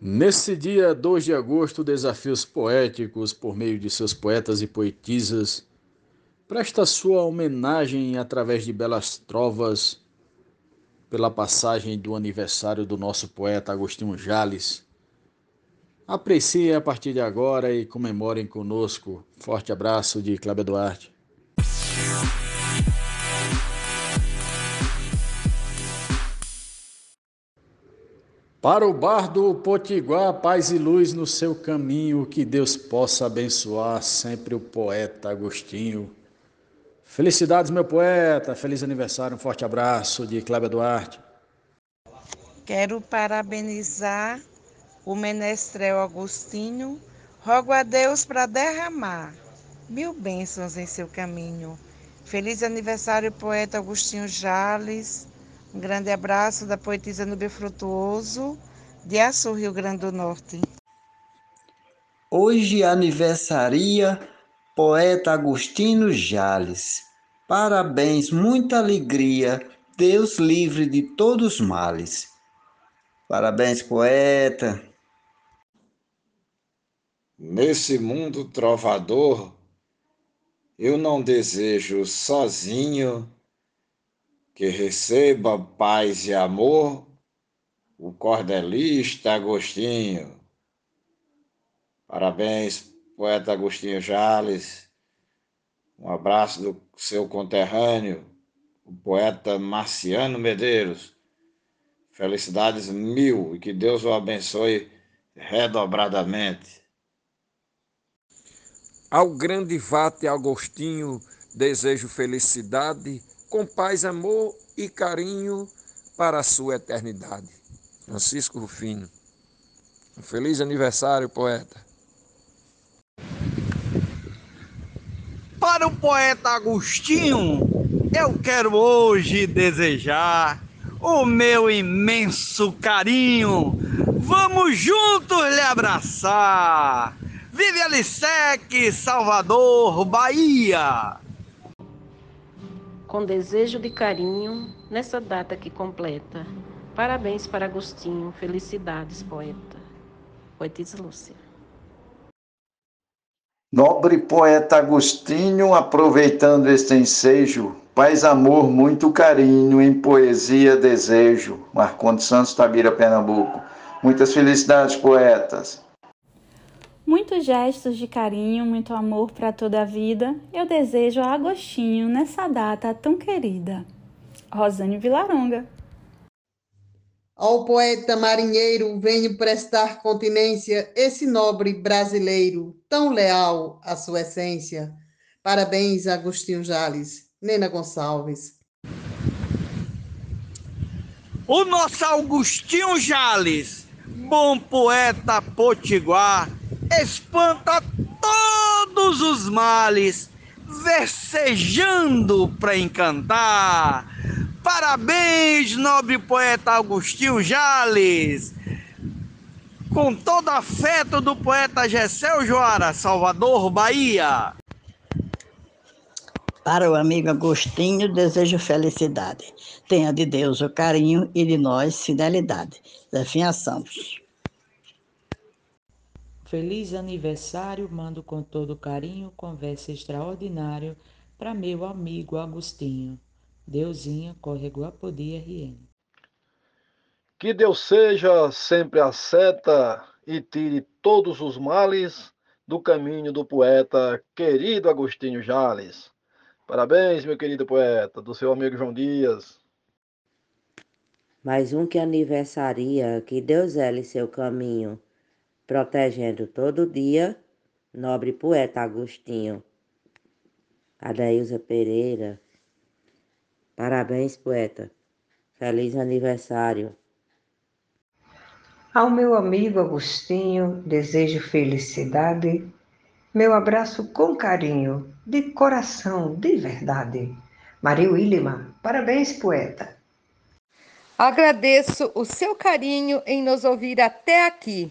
Nesse dia 2 de agosto, Desafios Poéticos, por meio de seus poetas e poetisas, presta sua homenagem através de belas trovas pela passagem do aniversário do nosso poeta Agostinho Jales. Apreciem a partir de agora e comemorem conosco. Forte abraço de Cláudio Duarte. Para o bardo Potiguar, paz e luz no seu caminho, que Deus possa abençoar sempre o poeta Agostinho. Felicidades, meu poeta, feliz aniversário, um forte abraço de Cléber Duarte. Quero parabenizar o menestrel Agostinho, rogo a Deus para derramar mil bênçãos em seu caminho. Feliz aniversário, poeta Agostinho Jales um grande abraço da poetisa Nubia Frutuoso, de Açu, Rio Grande do Norte. Hoje aniversaria poeta Agostinho Jales. Parabéns, muita alegria, Deus livre de todos os males. Parabéns, poeta. Nesse mundo trovador, eu não desejo sozinho que receba paz e amor o cordelista Agostinho. Parabéns, poeta Agostinho Jales. Um abraço do seu conterrâneo, o poeta Marciano Medeiros. Felicidades mil e que Deus o abençoe redobradamente. Ao grande Vate Agostinho, desejo felicidade com paz, amor e carinho para a sua eternidade. Francisco Rufino. Um feliz aniversário, poeta. Para o poeta Agostinho, eu quero hoje desejar o meu imenso carinho. Vamos juntos lhe abraçar. Vive Alissec, Salvador, Bahia com desejo de carinho nessa data que completa. Parabéns para Agostinho, felicidades, poeta. Poetisa Lúcia. Nobre poeta Agostinho, aproveitando este ensejo, paz, amor, muito carinho, em poesia, desejo. Marcondes Santos, Tabira, Pernambuco. Muitas felicidades, poetas. Muitos gestos de carinho, muito amor para toda a vida, eu desejo a Agostinho nessa data tão querida. Rosane Vilaronga. Ao poeta marinheiro venho prestar continência esse nobre brasileiro, tão leal à sua essência. Parabéns, Agostinho Jales. Nena Gonçalves. O nosso Augustinho Jales, bom poeta potiguar, espanta todos os males, versejando para encantar. Parabéns, nobre poeta Agostinho Jales. Com todo afeto do poeta Gessel Joara, Salvador, Bahia. Para o amigo Agostinho, desejo felicidade. Tenha de Deus o carinho e de nós fidelidade. Zefinha Santos. Feliz aniversário, mando com todo carinho, conversa extraordinário para meu amigo Agostinho. Deusinha, Córrego Apodi RN. Que Deus seja sempre a seta e tire todos os males do caminho do poeta querido Agostinho Jales. Parabéns, meu querido poeta, do seu amigo João Dias. Mais um que aniversaria, que Deus ele seu caminho protegendo todo dia, nobre poeta Agostinho. Adailza Pereira. Parabéns, poeta. Feliz aniversário. Ao meu amigo Agostinho, desejo felicidade. Meu abraço com carinho, de coração, de verdade. Maria Willima, parabéns, poeta. Agradeço o seu carinho em nos ouvir até aqui.